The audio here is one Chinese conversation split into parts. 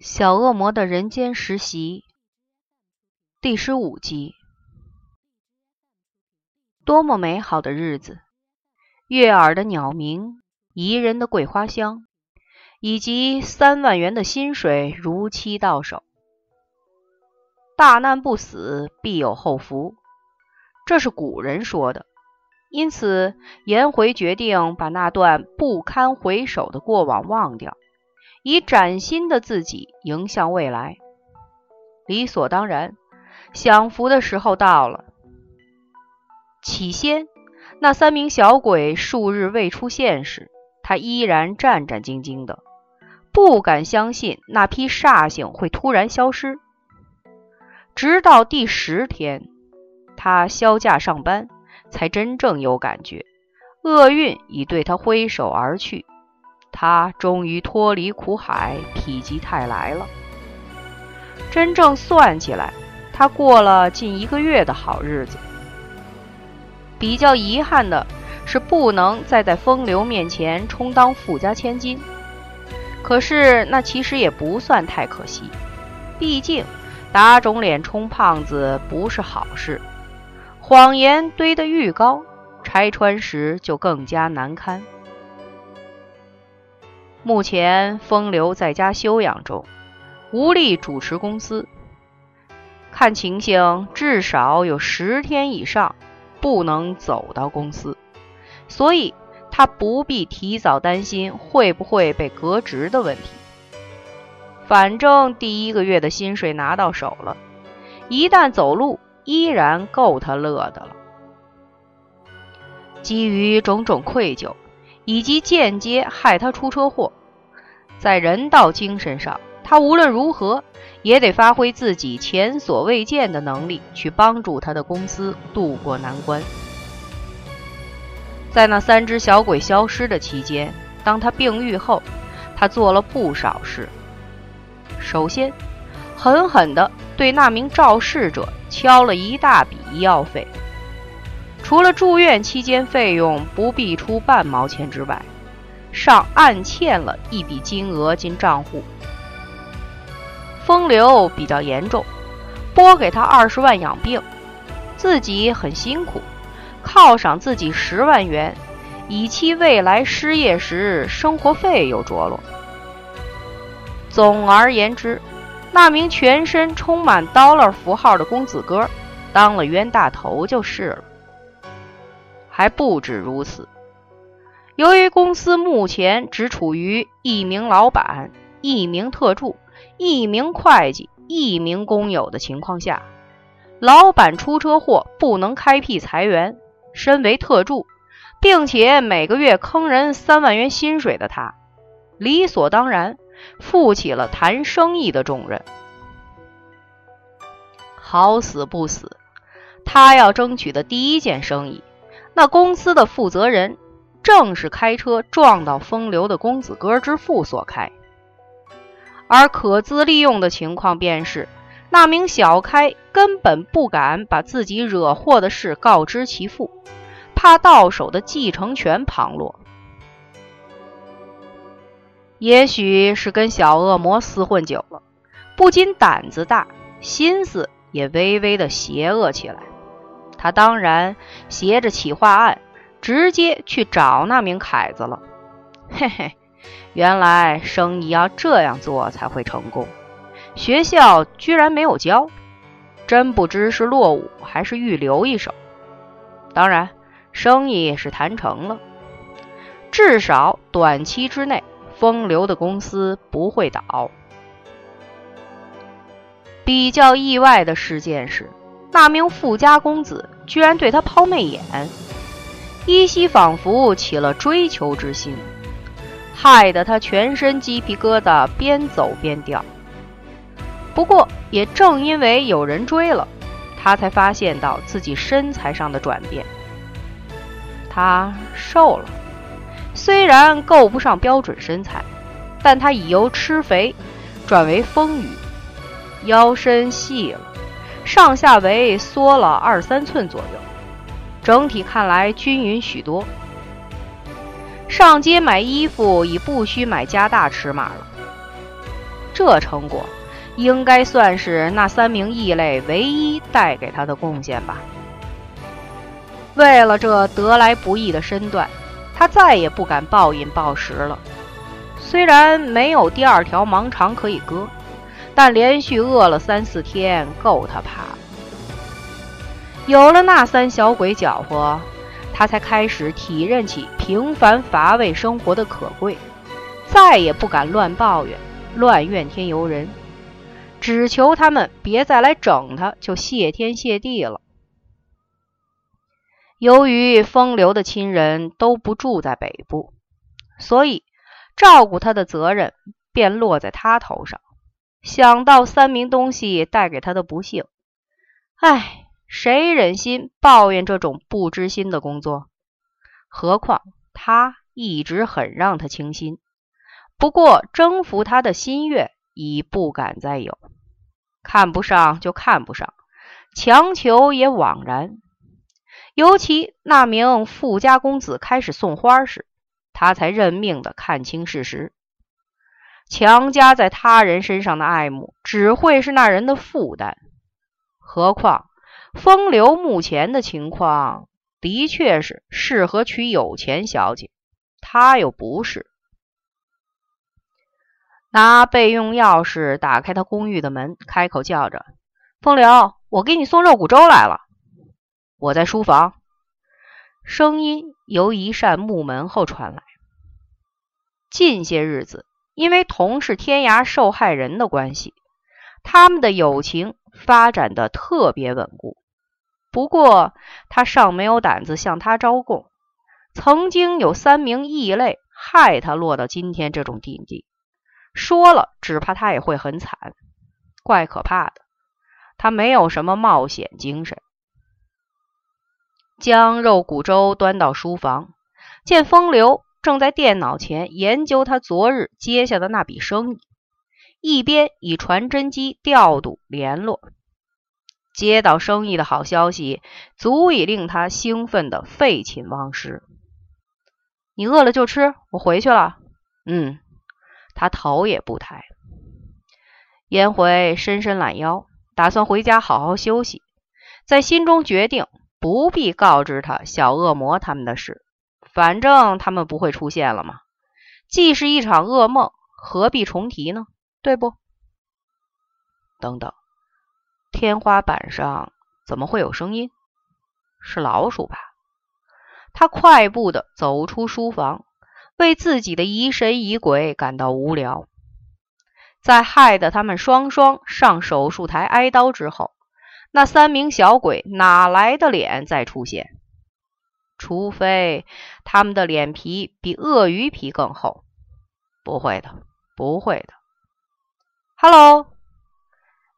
小恶魔的人间实习第十五集。多么美好的日子！悦耳的鸟鸣，宜人的桂花香，以及三万元的薪水如期到手。大难不死，必有后福，这是古人说的。因此，颜回决定把那段不堪回首的过往忘掉。以崭新的自己迎向未来，理所当然，享福的时候到了。起先，那三名小鬼数日未出现时，他依然战战兢兢的，不敢相信那批煞星会突然消失。直到第十天，他销假上班，才真正有感觉，厄运已对他挥手而去。他终于脱离苦海，否极泰来了。真正算起来，他过了近一个月的好日子。比较遗憾的是，不能再在风流面前充当富家千金。可是那其实也不算太可惜，毕竟打肿脸充胖子不是好事。谎言堆得愈高，拆穿时就更加难堪。目前，风流在家休养中，无力主持公司。看情形，至少有十天以上不能走到公司，所以他不必提早担心会不会被革职的问题。反正第一个月的薪水拿到手了，一旦走路，依然够他乐的了。基于种种愧疚。以及间接害他出车祸，在人道精神上，他无论如何也得发挥自己前所未见的能力，去帮助他的公司渡过难关。在那三只小鬼消失的期间，当他病愈后，他做了不少事。首先，狠狠地对那名肇事者敲了一大笔医药费。除了住院期间费用不必出半毛钱之外，尚暗欠了一笔金额进账户。风流比较严重，拨给他二十万养病，自己很辛苦，犒赏自己十万元，以期未来失业时生活费有着落。总而言之，那名全身充满 dollar 符号的公子哥，当了冤大头就是了。还不止如此，由于公司目前只处于一名老板、一名特助、一名会计、一名工友的情况下，老板出车祸不能开辟裁员，身为特助，并且每个月坑人三万元薪水的他，理所当然负起了谈生意的重任。好死不死，他要争取的第一件生意。那公司的负责人正是开车撞到风流的公子哥之父所开，而可资利用的情况便是，那名小开根本不敢把自己惹祸的事告知其父，怕到手的继承权旁落。也许是跟小恶魔厮混久了，不仅胆子大，心思也微微的邪恶起来。他当然携着企划案，直接去找那名凯子了。嘿嘿，原来生意要这样做才会成功。学校居然没有教，真不知是落伍还是预留一手。当然，生意是谈成了，至少短期之内，风流的公司不会倒。比较意外的事件是。那名富家公子居然对他抛媚眼，依稀仿佛起了追求之心，害得他全身鸡皮疙瘩边走边掉。不过也正因为有人追了，他才发现到自己身材上的转变。他瘦了，虽然够不上标准身材，但他已由吃肥转为丰腴，腰身细了。上下围缩了二三寸左右，整体看来均匀许多。上街买衣服已不需买加大尺码了。这成果应该算是那三名异类唯一带给他的贡献吧。为了这得来不易的身段，他再也不敢暴饮暴食了。虽然没有第二条盲肠可以割，但连续饿了三四天够他怕。有了那三小鬼搅和，他才开始体认起平凡乏味生活的可贵，再也不敢乱抱怨、乱怨天尤人，只求他们别再来整他，就谢天谢地了。由于风流的亲人都不住在北部，所以。照顾他的责任便落在他头上。想到三名东西带给他的不幸，唉，谁忍心抱怨这种不知心的工作？何况他一直很让他倾心，不过征服他的心愿已不敢再有。看不上就看不上，强求也枉然。尤其那名富家公子开始送花时。他才认命的看清事实，强加在他人身上的爱慕只会是那人的负担。何况风流目前的情况的确是适合娶有钱小姐，他又不是。拿备用钥匙打开他公寓的门，开口叫着：“风流，我给你送肉骨粥来了。”我在书房。声音由一扇木门后传来。近些日子，因为同是天涯受害人的关系，他们的友情发展的特别稳固。不过，他尚没有胆子向他招供。曾经有三名异类害他落到今天这种境地，说了，只怕他也会很惨，怪可怕的。他没有什么冒险精神。将肉骨粥端到书房，见风流正在电脑前研究他昨日接下的那笔生意，一边以传真机调度联络。接到生意的好消息，足以令他兴奋的废寝忘食。你饿了就吃，我回去了。嗯，他头也不抬。颜回伸伸懒腰，打算回家好好休息，在心中决定。不必告知他小恶魔他们的事，反正他们不会出现了嘛。既是一场噩梦，何必重提呢？对不？等等，天花板上怎么会有声音？是老鼠吧？他快步的走出书房，为自己的疑神疑鬼感到无聊。在害得他们双双上手术台挨刀之后。那三名小鬼哪来的脸再出现？除非他们的脸皮比鳄鱼皮更厚。不会的，不会的。Hello，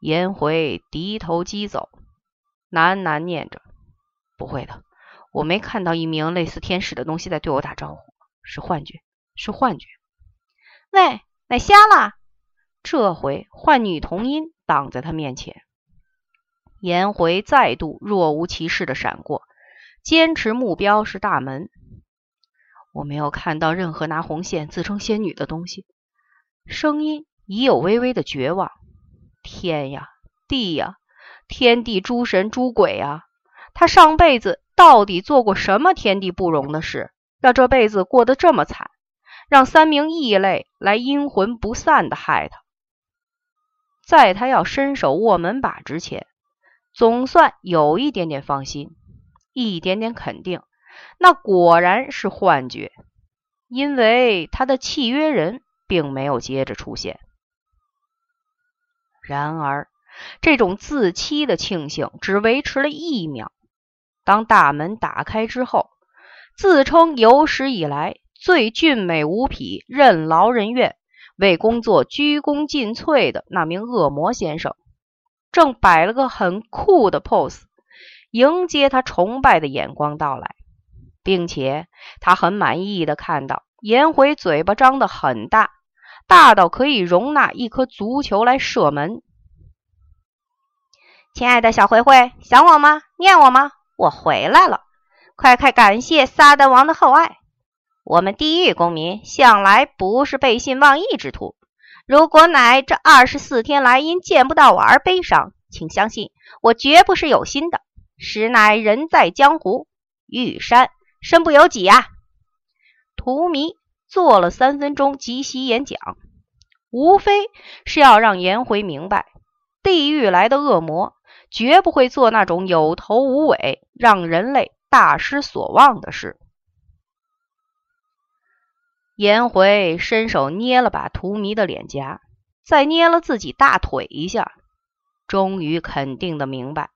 颜回低头疾走，喃喃念着：“不会的，我没看到一名类似天使的东西在对我打招呼，是幻觉，是幻觉。”喂，奶瞎了！这回换女童音挡在他面前。颜回再度若无其事的闪过，坚持目标是大门。我没有看到任何拿红线自称仙女的东西。声音已有微微的绝望。天呀，地呀，天地诸神诸鬼呀！他上辈子到底做过什么天地不容的事，要这辈子过得这么惨，让三名异类来阴魂不散的害他？在他要伸手握门把之前。总算有一点点放心，一点点肯定，那果然是幻觉，因为他的契约人并没有接着出现。然而，这种自欺的庆幸只维持了一秒。当大门打开之后，自称有史以来最俊美无匹、任劳任怨、为工作鞠躬尽瘁的那名恶魔先生。正摆了个很酷的 pose，迎接他崇拜的眼光到来，并且他很满意的看到颜回嘴巴张得很大，大到可以容纳一颗足球来射门。亲爱的小回回，想我吗？念我吗？我回来了，快快感谢撒旦王的厚爱。我们地狱公民向来不是背信忘义之徒，如果乃这二十四天来因见不到我而悲伤，请相信我绝不是有心的，实乃人在江湖，玉山身不由己呀。荼蘼做了三分钟即席演讲，无非是要让颜回明白，地狱来的恶魔绝不会做那种有头无尾、让人类大失所望的事。颜回伸手捏了把荼蘼的脸颊，再捏了自己大腿一下，终于肯定的明白，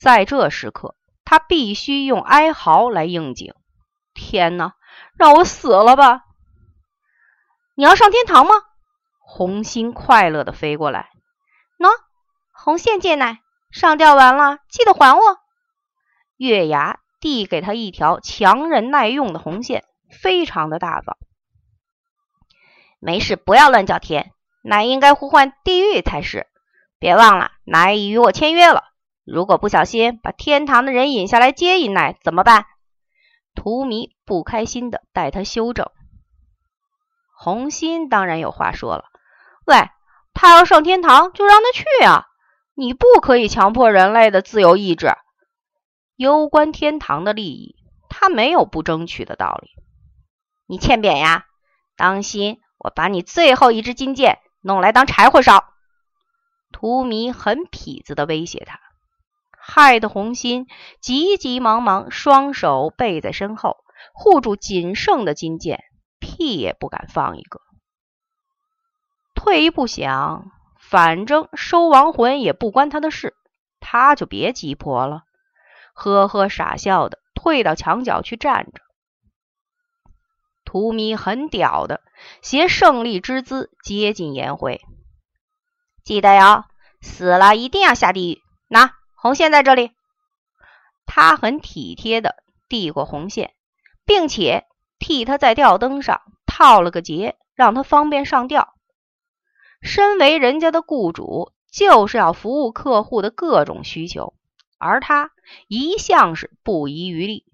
在这时刻，他必须用哀嚎来应景。天哪，让我死了吧！你要上天堂吗？红心快乐的飞过来，喏，红线借奶，上吊完了记得还我。月牙递给他一条强韧耐用的红线，非常的大方。没事，不要乱叫天，奶应该呼唤地狱才是。别忘了，奶已与我签约了。如果不小心把天堂的人引下来接引奶，怎么办？荼蘼不开心的带他修正。红心当然有话说了：“喂，他要上天堂，就让他去啊！你不可以强迫人类的自由意志。攸关天堂的利益，他没有不争取的道理。你欠扁呀！当心！”我把你最后一支金剑弄来当柴火烧！荼蘼很痞子的威胁他，害得红心急急忙忙双手背在身后，护住仅剩的金剑，屁也不敢放一个。退一步想，反正收亡魂也不关他的事，他就别急迫了，呵呵傻笑的退到墙角去站着。荼蘼很屌的，携胜利之姿接近颜回。记得哟，死了一定要下地狱。拿红线在这里。他很体贴的递过红线，并且替他在吊灯上套了个结，让他方便上吊。身为人家的雇主，就是要服务客户的各种需求，而他一向是不遗余力。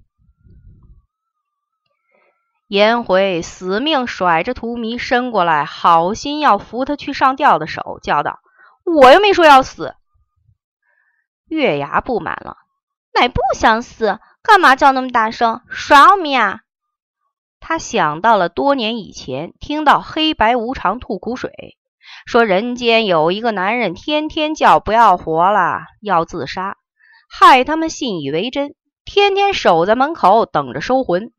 颜回死命甩着荼蘼伸过来，好心要扶他去上吊的手，叫道：“我又没说要死。”月牙不满了：“乃不想死，干嘛叫那么大声，耍我们呀？”他想到了多年以前听到黑白无常吐苦水，说人间有一个男人天天叫不要活了，要自杀，害他们信以为真，天天守在门口等着收魂。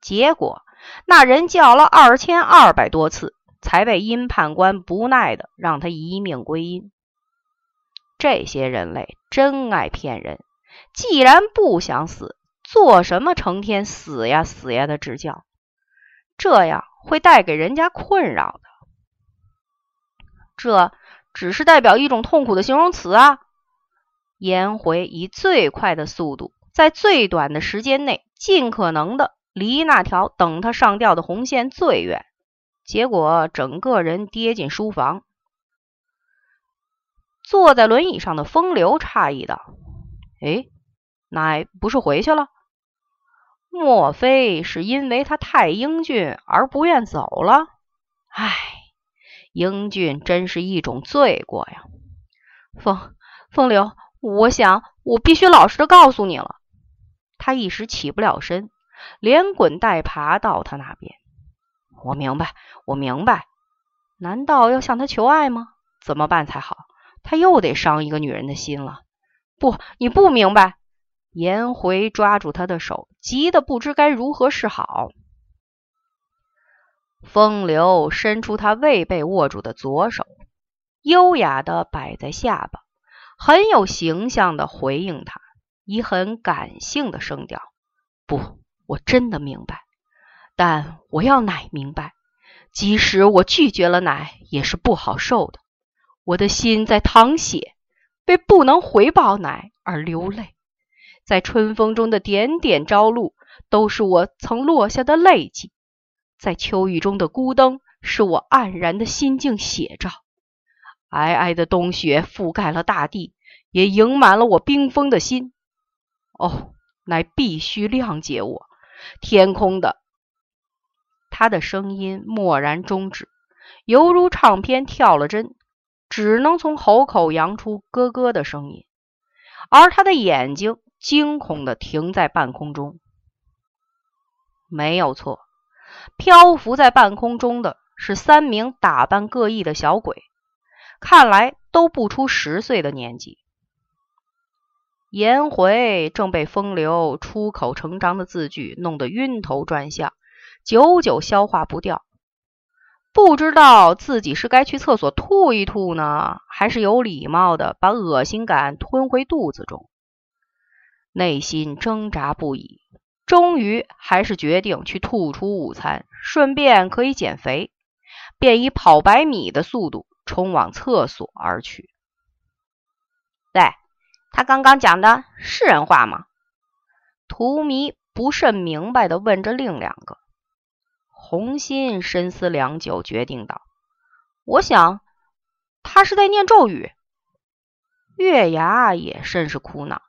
结果，那人叫了二千二百多次，才被阴判官不耐的让他一命归阴。这些人类真爱骗人，既然不想死，做什么成天死呀死呀的直叫？这样会带给人家困扰的。这只是代表一种痛苦的形容词啊！颜回以最快的速度，在最短的时间内，尽可能的。离那条等他上吊的红线最远，结果整个人跌进书房。坐在轮椅上的风流诧异道：“哎，奶不是回去了？莫非是因为他太英俊而不愿走了？唉，英俊真是一种罪过呀！”风风流，我想我必须老实的告诉你了。他一时起不了身。连滚带爬到他那边，我明白，我明白。难道要向他求爱吗？怎么办才好？他又得伤一个女人的心了。不，你不明白。颜回抓住他的手，急得不知该如何是好。风流伸出他未被握住的左手，优雅的摆在下巴，很有形象的回应他，以很感性的声调：“不。”我真的明白，但我要奶明白，即使我拒绝了奶，也是不好受的。我的心在淌血，为不能回报奶而流泪。在春风中的点点朝露，都是我曾落下的泪迹；在秋雨中的孤灯，是我黯然的心境写照。皑皑的冬雪覆盖了大地，也盈满了我冰封的心。哦，乃必须谅解我。天空的，他的声音蓦然终止，犹如唱片跳了针，只能从喉口扬出咯咯的声音，而他的眼睛惊恐的停在半空中。没有错，漂浮在半空中的是三名打扮各异的小鬼，看来都不出十岁的年纪。颜回正被风流出口成章的字句弄得晕头转向，久久消化不掉，不知道自己是该去厕所吐一吐呢，还是有礼貌的把恶心感吞回肚子中。内心挣扎不已，终于还是决定去吐出午餐，顺便可以减肥，便以跑百米的速度冲往厕所而去。对。他刚刚讲的是人话吗？荼蘼不甚明白的问着另两个。红心深思良久，决定道：“我想他是在念咒语。”月牙也甚是苦恼：“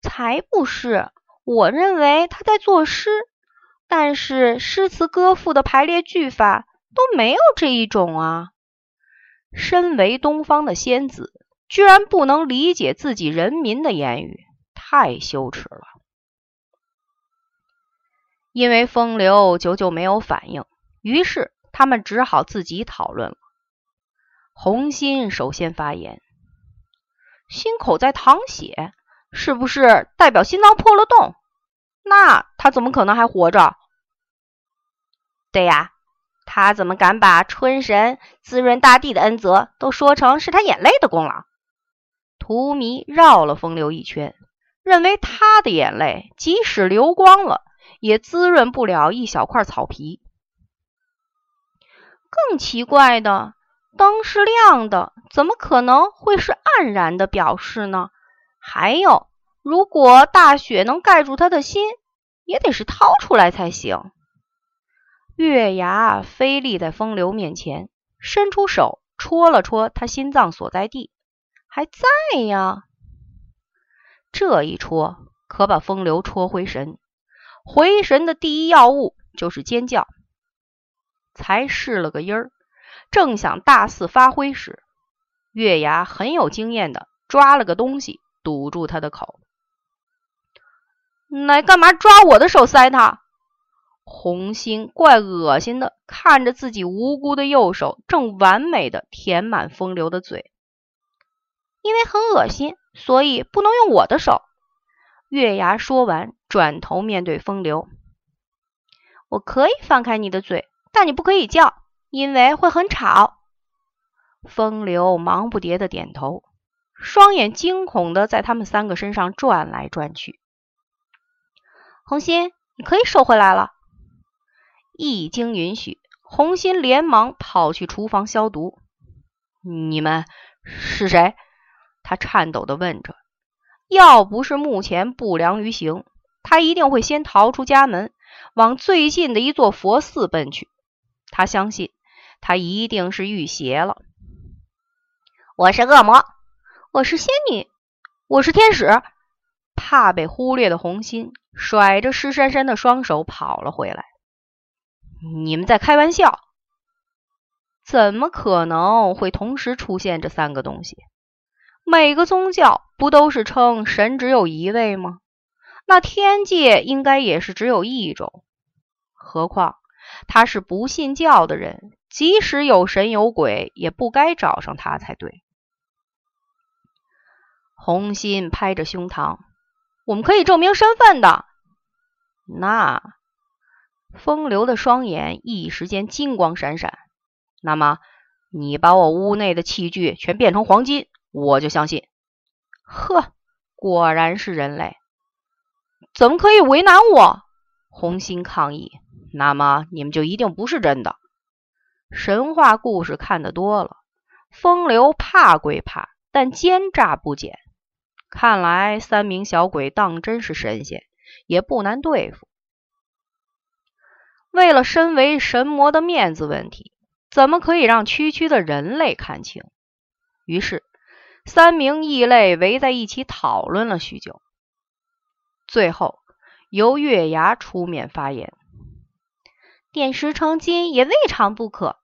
才不是！我认为他在作诗，但是诗词歌赋的排列句法都没有这一种啊。身为东方的仙子。”居然不能理解自己人民的言语，太羞耻了。因为风流久久没有反应，于是他们只好自己讨论了。红心首先发言：“心口在淌血，是不是代表心脏破了洞？那他怎么可能还活着？”“对呀，他怎么敢把春神滋润大地的恩泽都说成是他眼泪的功劳？”荼蘼绕了风流一圈，认为他的眼泪即使流光了，也滋润不了一小块草皮。更奇怪的，灯是亮的，怎么可能会是黯然的表示呢？还有，如果大雪能盖住他的心，也得是掏出来才行。月牙飞立在风流面前，伸出手戳了戳他心脏所在地。还在呀！这一戳可把风流戳回神，回神的第一要务就是尖叫。才试了个音儿，正想大肆发挥时，月牙很有经验的抓了个东西堵住他的口。那干嘛抓我的手塞他？红心怪恶心的看着自己无辜的右手，正完美的填满风流的嘴。因为很恶心，所以不能用我的手。月牙说完，转头面对风流：“我可以放开你的嘴，但你不可以叫，因为会很吵。”风流忙不迭的点头，双眼惊恐的在他们三个身上转来转去。红心，你可以收回来了。一经允许，红心连忙跑去厨房消毒。你们是谁？他颤抖地问着：“要不是目前不良于行，他一定会先逃出家门，往最近的一座佛寺奔去。他相信，他一定是遇邪了。我是恶魔，我是仙女，我是天使。”怕被忽略的红心甩着湿珊珊的双手跑了回来。你们在开玩笑？怎么可能会同时出现这三个东西？每个宗教不都是称神只有一位吗？那天界应该也是只有一种。何况他是不信教的人，即使有神有鬼，也不该找上他才对。红心拍着胸膛：“我们可以证明身份的。”那风流的双眼一时间金光闪闪。那么，你把我屋内的器具全变成黄金。我就相信，呵，果然是人类，怎么可以为难我？红心抗议。那么你们就一定不是真的。神话故事看得多了，风流怕归怕，但奸诈不减。看来三名小鬼当真是神仙，也不难对付。为了身为神魔的面子问题，怎么可以让区区的人类看清？于是。三名异类围在一起讨论了许久，最后由月牙出面发言：“点石成金也未尝不可，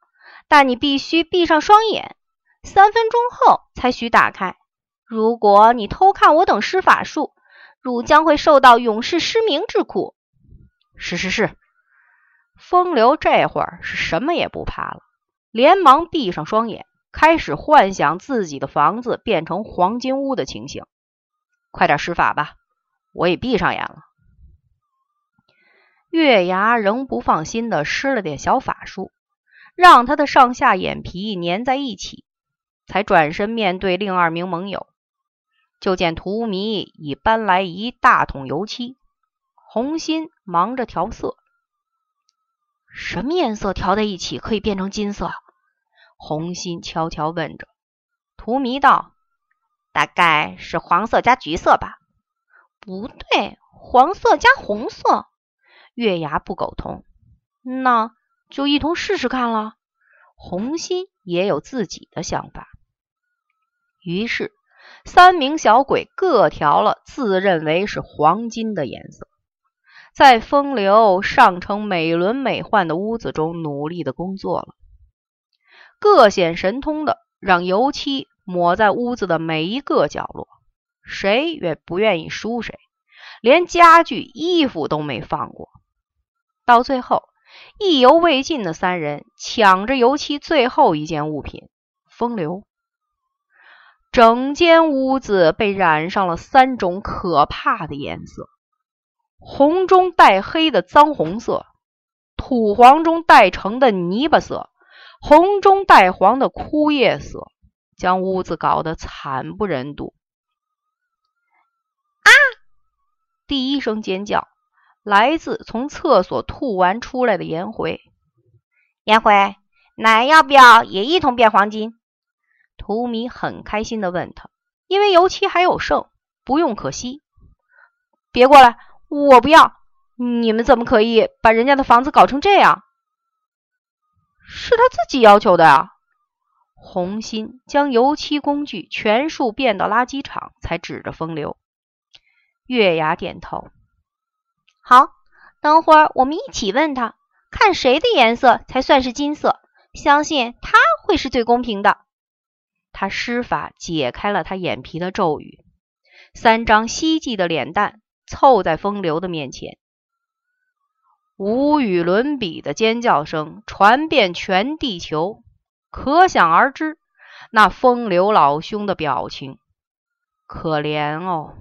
但你必须闭上双眼，三分钟后才许打开。如果你偷看我等施法术，汝将会受到永世失明之苦。是是是，风流这会儿是什么也不怕了，连忙闭上双眼，开始幻想自己的房子变成黄金屋的情形。快点施法吧，我也闭上眼了。月牙仍不放心的施了点小法术，让他的上下眼皮粘在一起，才转身面对另二名盟友。就见荼蘼已搬来一大桶油漆，红心忙着调色。什么颜色调在一起可以变成金色？红心悄悄问着。荼蘼道：“大概是黄色加橘色吧？不对，黄色加红色。”月牙不苟同。那就一同试试看了。红心也有自己的想法，于是。三名小鬼各调了自认为是黄金的颜色，在风流上乘美轮美奂的屋子中努力的工作了，各显神通的让油漆抹在屋子的每一个角落，谁也不愿意输谁，连家具、衣服都没放过。到最后，意犹未尽的三人抢着油漆最后一件物品——风流。整间屋子被染上了三种可怕的颜色：红中带黑的脏红色，土黄中带橙的泥巴色，红中带黄的枯叶色，将屋子搞得惨不忍睹。啊！第一声尖叫来自从厕所吐完出来的颜回。颜回，奶要不要也一同变黄金？荼蘼很开心的问他：“因为油漆还有剩，不用可惜。”别过来，我不要！你们怎么可以把人家的房子搞成这样？是他自己要求的啊！红心将油漆工具全数变到垃圾场，才指着风流。月牙点头：“好，等会儿我们一起问他，看谁的颜色才算是金色。相信他会是最公平的。”他施法解开了他眼皮的咒语，三张希冀的脸蛋凑在风流的面前，无与伦比的尖叫声传遍全地球，可想而知那风流老兄的表情，可怜哦。